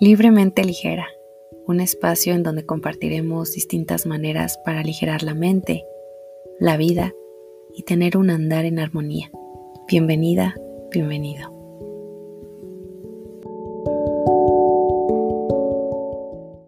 Libremente ligera, un espacio en donde compartiremos distintas maneras para aligerar la mente, la vida y tener un andar en armonía. Bienvenida, bienvenido.